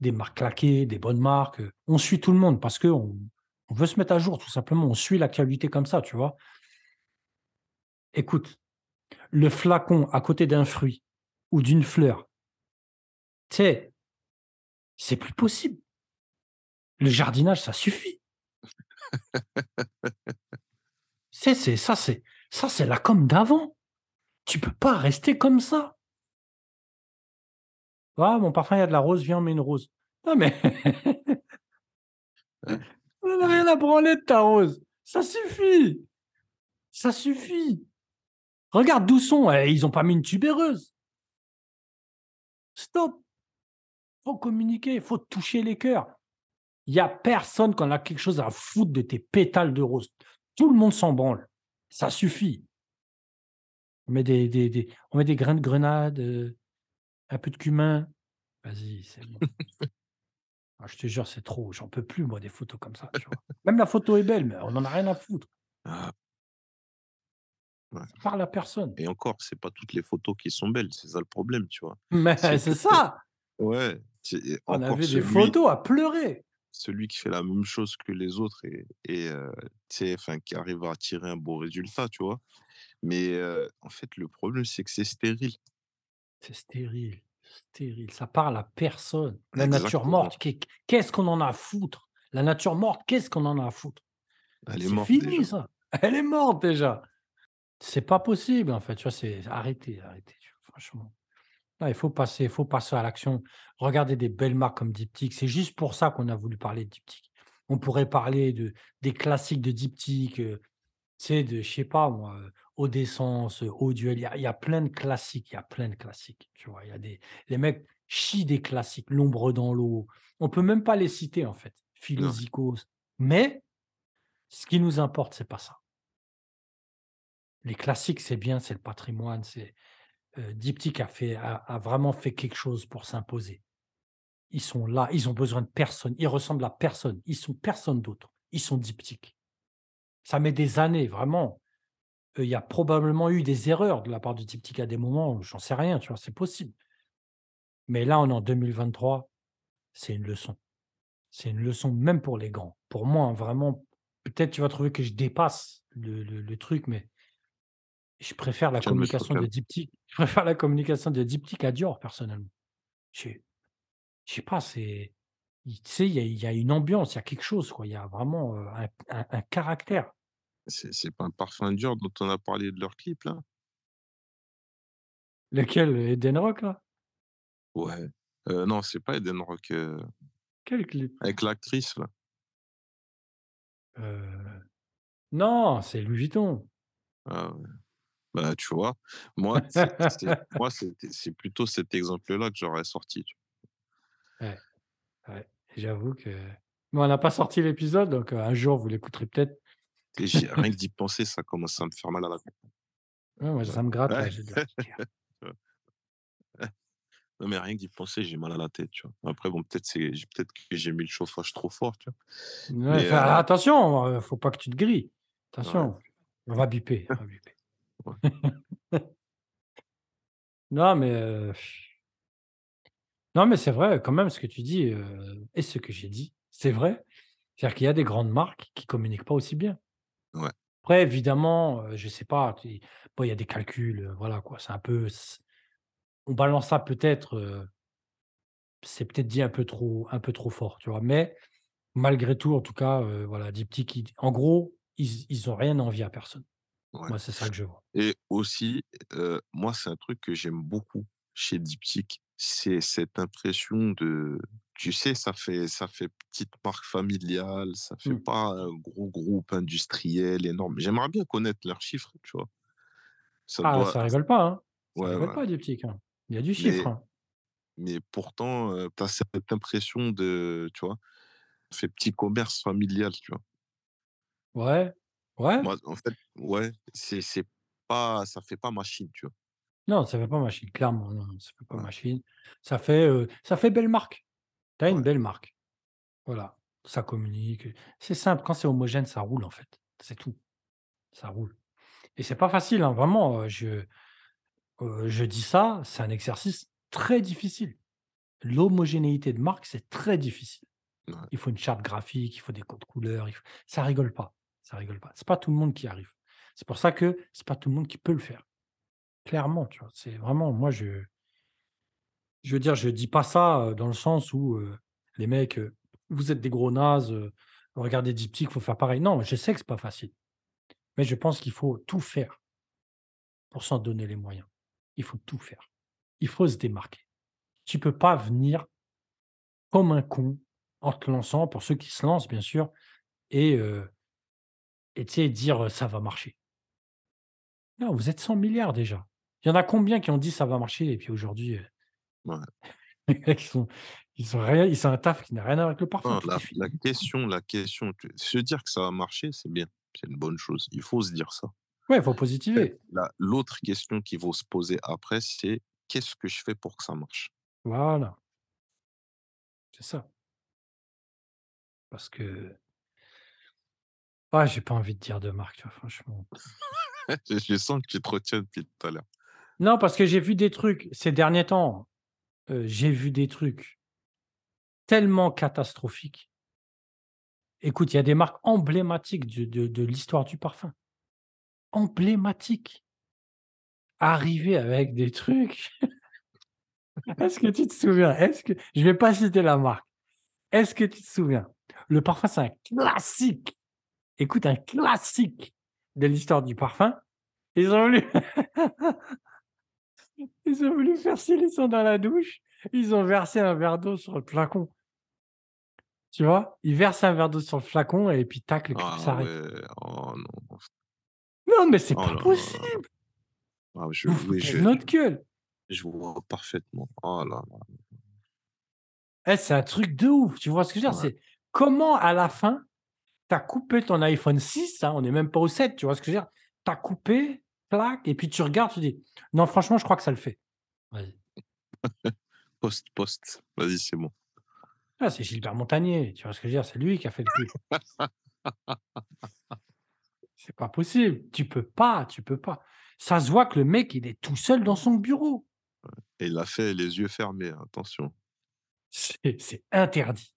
Des marques claquées, des bonnes marques. On suit tout le monde parce qu'on On veut se mettre à jour, tout simplement. On suit l'actualité comme ça, tu vois. Écoute, le flacon à côté d'un fruit ou d'une fleur, tu sais, c'est plus possible. Le jardinage, ça suffit. c'est, c'est, ça, c'est, ça, c'est la com d'avant. Tu peux pas rester comme ça. Ah, mon parfum, il y a de la rose, viens, on met une rose. Non, mais. on n'a rien à branler de ta rose. Ça suffit. Ça suffit. Regarde d'où sont. Eh, ils n'ont pas mis une tubéreuse. Stop. faut communiquer, il faut toucher les cœurs. Il n'y a personne qui en a quelque chose à foutre de tes pétales de rose. Tout le monde s'en branle. Ça suffit. On met des, des, on met des grains de grenade, euh, un peu de cumin. Vas-y, c'est bon. Ah, je te jure, c'est trop. J'en peux plus, moi, des photos comme ça. Même la photo est belle, mais on n'en a rien à foutre. Ah. parle à personne. Et encore, c'est pas toutes les photos qui sont belles, c'est ça le problème, tu vois. Mais c'est ça. Ouais. On avait des photos à pleurer. Celui qui fait la même chose que les autres et, et euh, enfin, qui arrive à tirer un beau résultat, tu vois. Mais en fait, le problème, c'est que c'est stérile. C'est stérile, stérile. Ça parle à personne. La nature morte, qu'est-ce qu'on en a à foutre? La nature morte, qu'est-ce qu'on en a à foutre? Elle est C'est fini ça. Elle est morte déjà. C'est pas possible en fait. Tu vois, c'est arrêtez, arrêtez. franchement. Il faut passer, il faut passer à l'action. Regardez des belles marques comme Diptyque. C'est juste pour ça qu'on a voulu parler de Diptyque. On pourrait parler de des classiques de Diptyque, sais, de, je sais pas moi, Eau d'essence, Eau duel, il y, a, plein de classiques, il y a plein de classiques, tu vois. Il y a des, les mecs chient des classiques, L'ombre dans l'eau. On peut même pas les citer en fait, Philosicos. Mais ce qui nous importe, c'est pas ça. Les classiques, c'est bien, c'est le patrimoine, c'est Diptyque a vraiment fait quelque chose pour s'imposer. Ils sont là, ils ont besoin de personne, ils ressemblent à personne, ils sont personne d'autre, ils sont diptyques. Ça met des années, vraiment. il y a probablement eu des erreurs de la part du Diptyque à des moments, j'en sais rien, tu vois? C'est possible. Mais là, on est en 2023, c'est une leçon. C'est une leçon même pour les grands. Pour moi, hein, vraiment, peut-être tu vas trouver que je dépasse le truc, mais je préfère la communication de Diptyque je préfère la communication de Diptyque à Dior, personnellement. Je je sais pas, c'est tu sais, il y a une ambiance, il y a quelque chose, quoi. Il y a vraiment, un caractère. C'est pas un parfum dur dont on a parlé de leur clip, là? Lequel? Eden Rock, là? Ouais. non, c'est pas Eden Rock, Quel clip? avec l'actrice, là. non, c'est Louis Vuitton. Ah ouais. Bah, tu vois? Moi, moi, c'est plutôt cet exemple-là que j'aurais sorti, Ouais. Ouais, j'avoue que mais on n'a pas sorti l'épisode, donc un jour, vous l'écouterez peut-être. Rien que d'y penser, ça commence à me faire mal à la tête. Ouais, moi, ça me gratte là, Non, mais rien que d'y penser, j'ai mal à la tête, tu vois? Après, bon, peut-être c'est peut-être que j'ai mis le chauffage trop fort, tu vois? Ouais, attention, faut pas que tu te grilles. Attention, on va biper, on va biper. Non, mais non, mais c'est vrai, quand même, ce que tu dis, et ce que j'ai dit, c'est vrai. C'est-à-dire qu'il y a des grandes marques qui communiquent pas aussi bien. Ouais. Après, évidemment, je sais pas, bon, il y a des calculs, voilà, quoi. C'est un peu on balance ça peut-être, c'est peut-être dit un peu trop un peu trop fort, tu vois? Mais malgré tout, en tout cas, voilà, Diptyque, en gros, ils ils ont rien envie à personne. Moi, c'est ça que je vois. Et aussi, moi, c'est un truc que j'aime beaucoup chez Diptyque, c'est cette impression de tu sais, ça fait ça fait petite marque familiale, ça fait mmh. pas un gros groupe industriel énorme. J'aimerais bien connaître leurs chiffres, tu vois? Ça Ah, ça rigole pas, hein. Ça rigole pas Diptyque, hein. Il y a du chiffre, hein. mais pourtant, tu as cette impression de tu vois? Ça fait petit commerce familial, tu vois? Ouais, ouais. Moi, en fait, ouais, c'est c'est pas ça fait pas machine, tu vois? Non, ça fait pas machine, clairement, non, ça fait pas machine. Ça fait, ça fait belle marque. Tu as une belle marque. Voilà, ça communique, c'est simple, quand c'est homogène, ça roule, en fait, c'est tout. Ça roule et c'est pas facile, hein, vraiment, je, je dis ça, c'est un exercice très difficile. L'homogénéité de marque, c'est très difficile. Ouais. Il faut une charte graphique, il faut des codes couleurs, faut ça rigole pas, ça rigole pas. C'est pas tout le monde qui arrive. C'est pour ça que c'est pas tout le monde qui peut le faire. Clairement, tu vois? C'est vraiment moi je je veux dire, je dis pas ça, dans le sens où, les mecs, vous êtes des gros nazes, heu, regardez Diptyque, faut faire pareil. Non, je sais que c'est pas facile, mais je pense qu'il faut tout faire pour s'en donner les moyens. Il faut tout faire. Il faut se démarquer. Tu peux pas venir comme un con en te lançant, pour ceux qui se lancent bien sûr et et tu sais dire, «Ça va marcher». Non, vous êtes 100 000 déjà. Il y en a combien qui ont dit: «Ça va marcher» et puis aujourd'hui, Ouais. ils sont ils ont rien ils ont un taf qui n'a rien à voir avec le parfum, Non, la la question la question, se dire que ça va marcher, c'est bien, c'est une bonne chose. Il faut se dire ça. Ouais, il faut positiver. la l'autre question qu'il faut se poser après, c'est: «Qu'est-ce que je fais pour que ça marche?» Voilà, c'est ça. Parce que ah, j'ai pas envie de dire de marque, tu vois? Franchement. je je sens que tu te retiens depuis tout à l'heure. Non, parce que j'ai vu des trucs ces derniers temps, heu, j'ai vu des trucs tellement catastrophiques. Écoute, il y a des marques emblématiques de l'histoire du parfum. Emblématiques. Arriver avec des trucs est-ce que tu te souviens? Est-ce que je vais pas citer la marque. Est-ce que tu te souviens? Le parfum, c'est un classique. Écoute, un classique de l'histoire du parfum. Ils ont voulu ils ont voulu faire ci, ils sont dans la douche, ils ont versé un verre d'eau sur le flacon. Tu vois? Ils versent un verre d'eau sur le flacon et puis tac, le clip Ah s'arrête. ouais, oh non. Non, mais c'est Oh pas possible! Ah je Vous oui, je notre gueule! je vois parfaitement. Oh là là. Eh, c'est un truc de ouf, tu vois ce que je veux dire? Ouais, C'est comment à la fin, tu as coupé ton iPhone 6, hein, on est même pas au 7, tu vois ce que je veux dire? Tu as coupé, clac et puis tu regardes, tu dis: «Non, franchement, je crois que ça le fait». Vas-y. poste, poste. Vas-y, c'est bon. Ah, c'est Gilbert Montagnier, tu vois ce que je veux dire? C'est lui qui a fait le clip. C'est pas possible, tu peux pas, tu peux pas. Ça se voit que le mec, il est tout seul dans son bureau. Et il l'a fait les yeux fermés, hein, attention. C'est c'est interdit.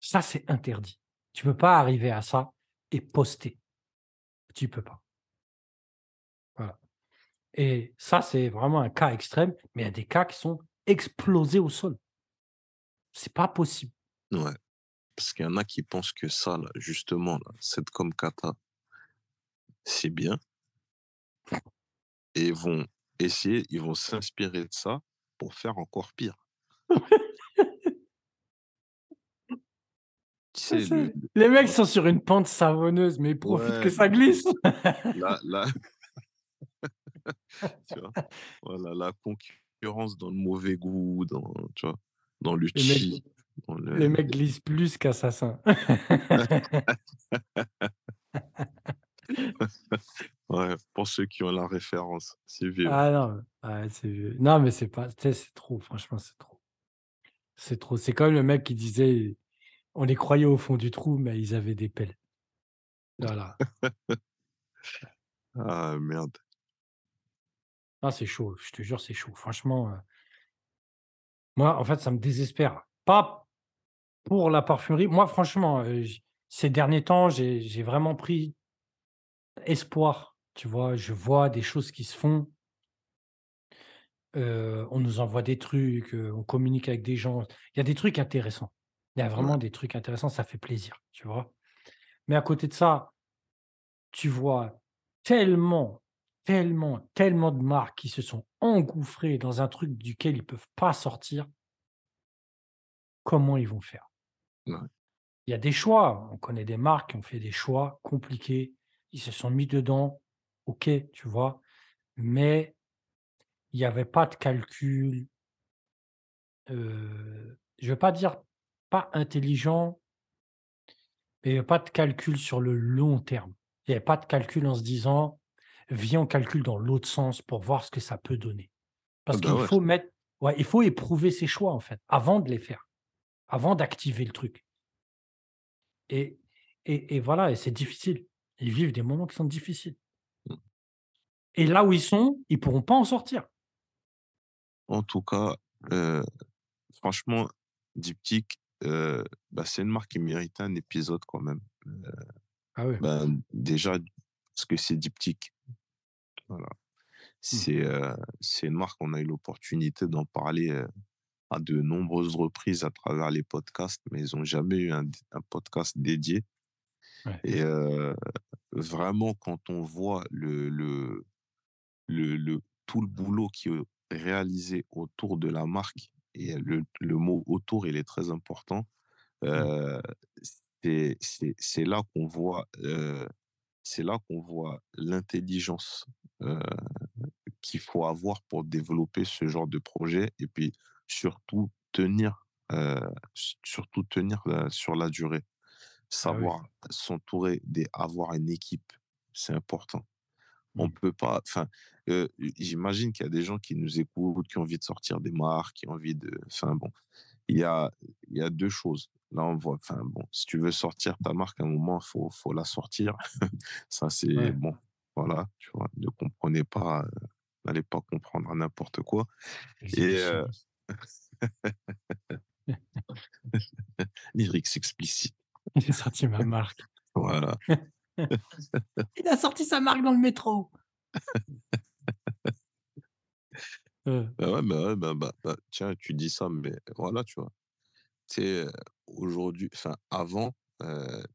Ça, c'est interdit. Tu peux pas arriver à ça et poster. Tu peux pas. Voilà et ça, c'est vraiment un cas extrême, mais il y a des cas qui sont explosés au sol. C'est pas possible. Ouais, parce qu'il y en a qui pensent que ça là, justement là, cette com kata c'est bien et ils vont essayer, ils vont s'inspirer de ça pour faire encore pire. Tu Ah sais le les mecs sont sur une pente savonneuse, mais ils profitent que ça glisse. là là tu vois? Voilà, la concurrence dans le mauvais goût, dans tu vois? Dans le Les mecs chi, les le mecs glissent plus qu'Assassin. ouais, pour ceux qui ont la référence, c'est vieux. Ah non, ouais, c'est vieux. Non, mais c'est pas c'est trop, franchement, c'est trop. C'est trop. C'est comme le mec qui disait: «On les croyait au fond du trou, mais ils avaient des pelles». Voilà. Ah merde. Ah, c'est chaud, je te jure, c'est chaud. Franchement, heu, moi, en fait, ça me désespère. Pas pour la parfumerie. Moi, franchement, heu, j ces derniers temps, j'ai vraiment pris espoir, tu vois? Je vois des choses qui se font. Heu, on nous envoie des trucs, on communique avec des gens. Il y a des trucs intéressants. Il y a vraiment des trucs intéressants, ça fait plaisir, tu vois? Mais à côté de ça, tu vois tellement, tellement, tellement de marques qui se sont engouffrées dans un truc duquel ils peuvent pas sortir. Comment ils vont faire? ouais, Il y a des choix, on connaît des marques qui ont fait des choix compliqués, ils se sont mis dedans, OK, tu vois? Mais il y avait pas de calcul, heu, je veux pas dire pas intelligent, mais il pas de calcul sur le long terme. Il y avait pas de calcul en se disant: «Viens, on calcule dans l'autre sens pour voir ce que ça peut donner». ah Parce bah qu'il ouais, faut mettre ouais, il faut éprouver ses choix, en fait, avant de les faire, avant d'activer le truc et et et voilà et c'est difficile. Ils vivent des moments qui sont difficiles mmh. et là où ils sont, ils pourront pas en sortir. En tout cas, heu, franchement, Diptyque heu, bah, c'est une marque qui méritait un épisode quand même. Heu, Ah ouais. ben, déjà parce que c'est diptyque. Voilà. Mmh. C'est, c'est une marque, on a eu l'opportunité d'en parler, heu, à de nombreuses reprises à travers les podcasts, mais ils ont jamais eu un un podcast dédié Ouais. et vraiment quand on voit le le le le tout le boulot qui est réalisé autour de la marque et le le mot «autour», il est très important. Heu, c'est là qu'on voit, c'est là qu'on voit l'intelligence, qu'il faut avoir pour développer ce genre de projet et puis surtout tenir, surtout tenir, sur la durée. Ah oui. Savoir s'entourer avoir une équipe, c'est important. On peut pas enfin, j'imagine qu'il y a des gens qui nous écoutent, qui ont envie de sortir des marques, qui ont envie de enfin bon, il y a il y a 2 choses. Là, on voit enfin bon, si tu veux sortir ta marque, à un moment, faut faut la sortir. Ça, c'est Ouais. bon, voilà, tu vois? Ne comprenez pas, n'allez pas comprendre n'importe quoi et Exhibitionniste. lyrics explicites, J'ai sorti ma marque. voilà. Il a sorti sa marque dans le métro. Bah, ouais, bah, bah bah tiens, tu dis ça, mais voilà, tu vois? Tu sais, heu, aujourd'hui enfin avant, tu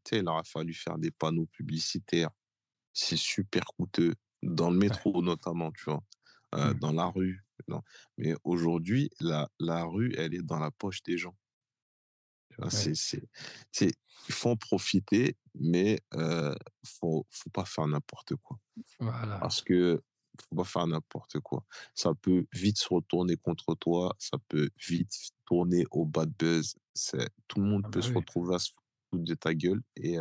sais, il aura fallu faire des panneaux publicitaires. C'est super coûteux, dans le ouais. métro notamment, tu vois? Heu, Mmh. dans la rue, non. Mais aujourd'hui, la la rue, elle est dans la poche des gens? Ouais. C'est c'est c'est il faut en profiter, mais heu, faut faut pas faire n'importe quoi. Voilà. Parce que faut pas faire n'importe quoi. Ça peut vite se retourner contre toi, ça peut vite tourner au bad buzz. C'est tout le monde Ah peut bah se oui. retrouver à se foutre de ta gueule et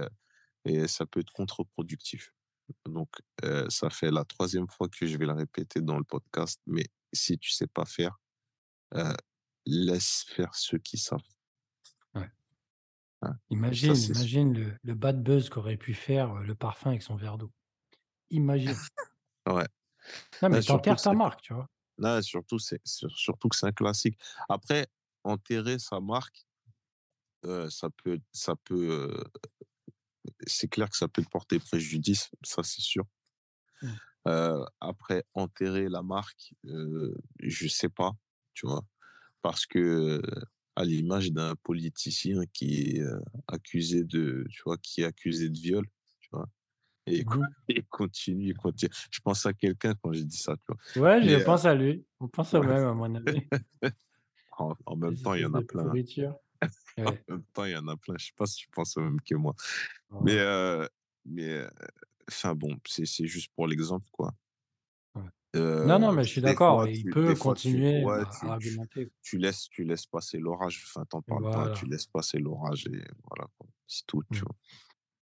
et ça peut être contre-productif. Donc ça fait la troisième fois que je vais le répéter dans le podcast, mais si tu sais pas faire, laisse faire ceux qui savent. Hein. Imagine, imagine le le bad buzz qu'aurait pu faire, le parfum avec son verre d'eau. Imagine. Ouais. Non, mais tu surtout que enterres ta marque, tu vois? là, surtout c'est sur surtout que c'est un classique. Après, enterrer sa marque, ça peut ça peut, c'est clair que ça peut te porter préjudice, ça, c'est sûr. Mmh. Après enterrer la marque, je sais pas, tu vois? Parce que, à l'image d'un politicien qui est, accusé de tu vois, qui est accusé de viol, tu vois? Et Mmh il continue, continue. Je pense à quelqu'un quand j'ai dit ça, tu vois? Ouais, je pense à lui. On pense au ouais, même, à mon avis. en en même temps, il y en a plein, hein. En même temps, il y en a plein. Je sais pas si tu penses au même que moi. Mais, mais, enfin bon, c'est juste pour l'exemple, quoi. Non, non, Heu, mais je suis des d'accord, fois il tu peut des fois tu continuer ouais, à à tu argumenter. tu laisses tu laisses passer l'orage, enfin, tu parles pas, tu laisses passer l'orage et voilà, quoi. C'est tout, tu Mmh. vois?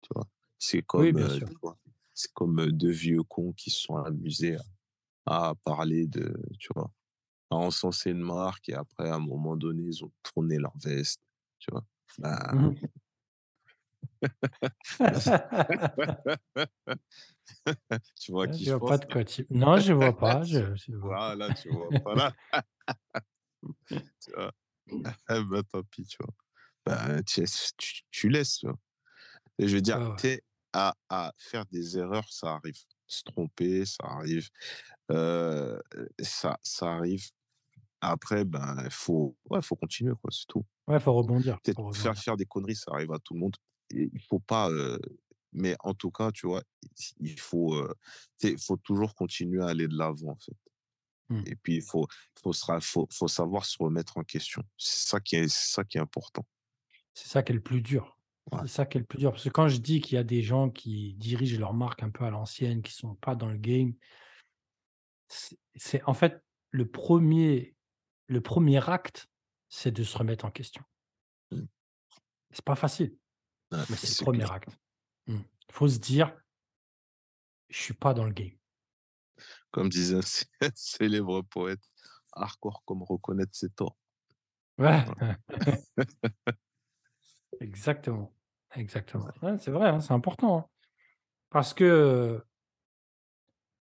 Tu vois? C'est Oui, comme, bien heu, sûr. tu vois? C'est comme, heu, 2 vieux cons qui se sont amusés à à parler de tu vois? À encenser une marque et après, à un moment donné, ils ont tourné leur veste, tu vois? Ben, Mmh mh. tu vois Ah, qui je je vois pas pense de là? quoi tu non, je vois pas, je je vois pas. Voilà, tu vois pas là, tu vois? Tant pis, tu vois? Ben, tu tu tu laisses, tu vois? Et je veux dire, ouais. tu sais, à à faire des erreurs, ça arrive. Se tromper, ça arrive. Heu, ça ça arrive. Après, ben, il faut ouais, faut continuer, quoi, c'est tout. Ouais, faut rebondir, faire faire des conneries, ça arrive à tout le monde il faut pas, mais en tout cas, tu vois, il faut, il faut toujours continuer à aller de l'avant, en fait Mmh. et puis il faut faut faut faut savoir se remettre en question. C'est ça qui est c'est ça qui est important. C'est ça qui est le plus dur. Ouais. C'est ça qui est le plus dur. Parce que quand je dis qu'il y a des gens qui dirigent leur marque un peu à l'ancienne, qui sont pas dans le game, c'est c'est en fait le premier le premier acte, c'est de se remettre en question. Mmh. C'est pas facile, Mais c'est le premier clair. acte. Mmh. Faut se dire: «Je suis pas dans le game». Comme disait un cé célèbre poète: «Hardcore comme reconnaître ses torts». Ouais, Voilà. exactement, exactement. Ouais, c'est vrai, hein, c'est important, hein. Parce que,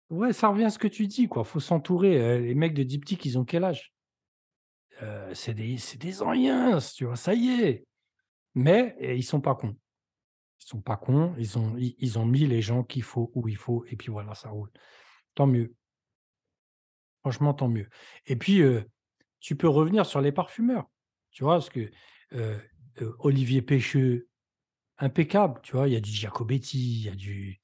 ouais, ça revient à ce que tu dis, quoi. Faut s'entourer, heu, les mecs de Diptyque, ils ont quel âge? Heu, c'est des c'est des anciens, tu vois? Ça y est. Mais ils sont pas cons. Ils sont pas cons, ils ont ils ont mis les gens qu'il faut, où il faut et puis voilà, ça roule. Tant mieux. Franchement, tant mieux et puis, heu, tu peux revenir sur les parfumeurs, tu vois? Parce que, heu heu, Olivier Pêcheux, impeccable, tu vois? Il y a du Giacobetti, il y a du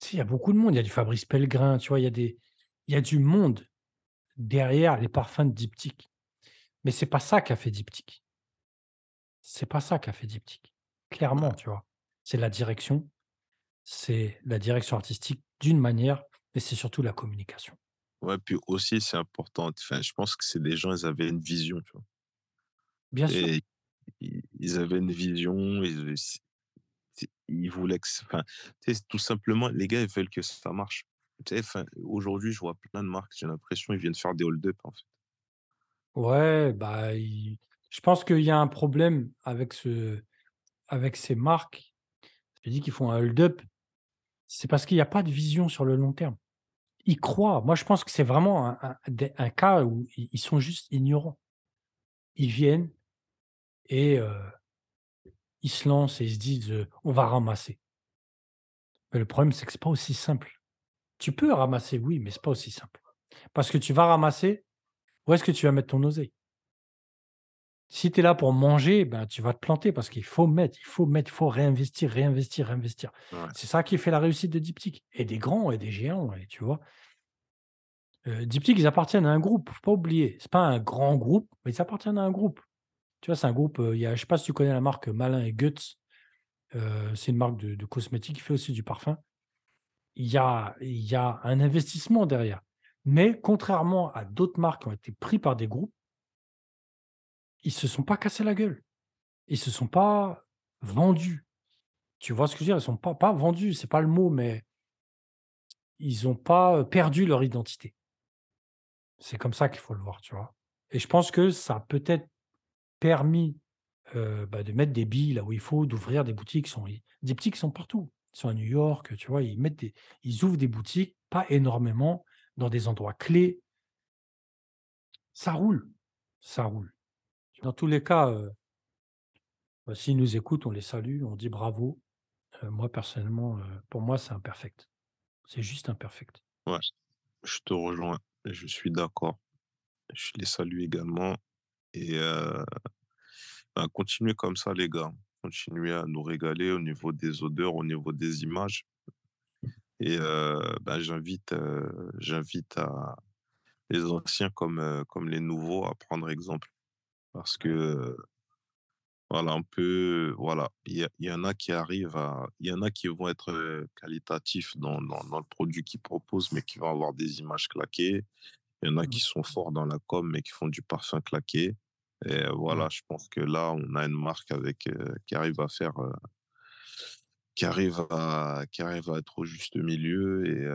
tu il y a beaucoup de monde, il y a du Fabrice Pellegrin, tu vois? Il y a des y a du monde derrière les parfums de Diptyque. Mais c'est pas ça qui a fait Diptyque. C'est pas ça qui a fait Diptyque. Clairement, Ouais. tu vois? C'est la direction, c'est la direction artistique d'une manière, mais c'est surtout la communication. Ouais, puis aussi, c'est important, enfin, je pense que c'est des gens, ils avaient une vision, tu vois? Bien sûr. Et ils ils avaient une vision, ils voulaient que enfin, tout simplement, les gars, ils veulent que ça marche. Enfin, aujourd'hui, je vois plein de marques, j'ai l'impression, ils viennent faire des hold-up, en fait. Ouais, bah, je pense qu'il y a un problème avec ce avec ces marques. Je dis qu'ils font un hold-up, c'est parce qu'il y a pas de vision sur le long terme. Ils croient, moi je pense que c'est vraiment un cas où ils sont juste ignorants. Ils viennent et heu ils se lancent et ils se disent, heu: «On va ramasser». Mais le problème, c'est que c'est pas aussi simple. Tu peux ramasser, oui, mais c'est pas aussi simple. Parce que tu vas ramasser, où est-ce que tu vas mettre ton oseille? Si tu es là pour manger, ben, tu vas te planter parce qu'il faut mettre, il faut mettre, il faut réinvestir, réinvestir, réinvestir. Ouais. C'est ça qui fait la réussite de Diptyque et des grands et des géants et tu vois? Heu, Diptyque, ils appartiennent à un groupe, faut pas oublier. C'est pas un grand groupe, mais ils appartiennent à un groupe. Tu vois, c'est un groupe, heu, il y a je sais pas si tu connais la marque Malin& Goetz? Heu, c'est une marque de de cosmétiques qui fait aussi du parfum. Il y a il y a un investissement derrière. Mais contrairement à d'autres marques qui ont été pris par des groupes ils se sont pas cassés la gueule. Ils se sont pas vendus. Tu vois ce que je veux dire? Ils sont pas pas vendus, c'est pas le mot, mais ils ont pas, perdu leur identité. C'est comme ça qu'il faut le voir, tu vois? Et je pense que ça a peut-être permis, bah, de mettre des billes là où il faut, d'ouvrir des boutiques, sont des boutiques sont partout. Ils sont à New York, tu vois? Ils mettent des ils ouvrent des boutiques, pas énormément, dans des endroits clés. Ça roule, ça roule. Dans tous les cas, bah, s'ils nous écoutent, on les salue, on dit bravo. Moi personnellement, pour moi, c'est imperfect. C'est juste imperfect. Ouais, je te rejoins je suis d'accord. Je les salue également et ben, continuez comme ça les gars. Continuez à nous régaler au niveau des odeurs, au niveau des images et bah, j'invite, j'invite les anciens comme, comme les nouveaux à prendre exemple. Parce que, voilà, on peut voilà, il y en a qui arrivent à il y en a qui vont être, qualitatifs dans dans dans le produit qu'ils proposent, mais qui vont avoir des images claquées. Il y en a Mmh qui mh. sont forts dans la com, mais qui font du parfum claqué et Mmh. voilà, je pense que là, on a une marque avec, qui arrive à faire, qui arrive à qui arrive à être au juste milieu et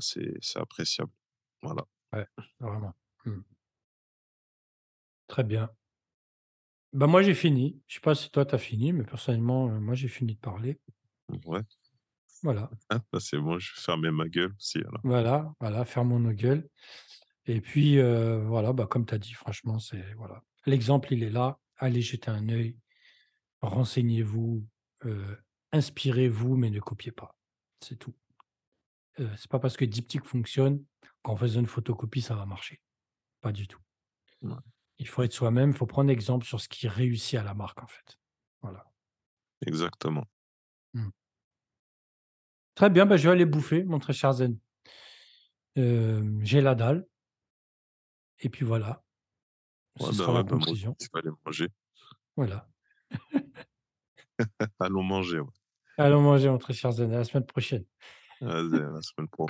c'est c'est appréciable. Voilà. Ouais, vraiment. Mmh. Très bien. Bah, moi, j'ai fini. Je sais pas si toi tu as fini, mais personnellement, heu, moi j'ai fini de parler. Ouais. Voilà. Ah, bah, c'est bon, je vais fermer ma gueule aussi alors. Voilà, voilà, fermons nos gueules et puis, heu, voilà, bah, comme tu as dit, franchement, c'est voilà. L'exemple, il est là. Allez jeter un œil, renseignez-vous, heu, inspirez-vous, mais ne copiez pas. C'est tout. C'est pas parce que Diptyque fonctionne qu'en faisant une photocopie, ça va marcher. Pas du tout. Ouais. Il faut être soi-même, il faut prendre exemple sur ce qui réussit à la marque, en fait. Voilà. Exactement. Mmh. Très bien, bah, je vais aller bouffer, mon très cher Zen. J'ai la dalle. Et puis voilà. Ouais, Ce bah, sera la ouais, bah, moi aussi, conclusion. vais aller manger. Voilà. Allons manger, ouais. Allons manger, mon très cher Zen. À la semaine prochaine. Vas-y, à la semaine pro.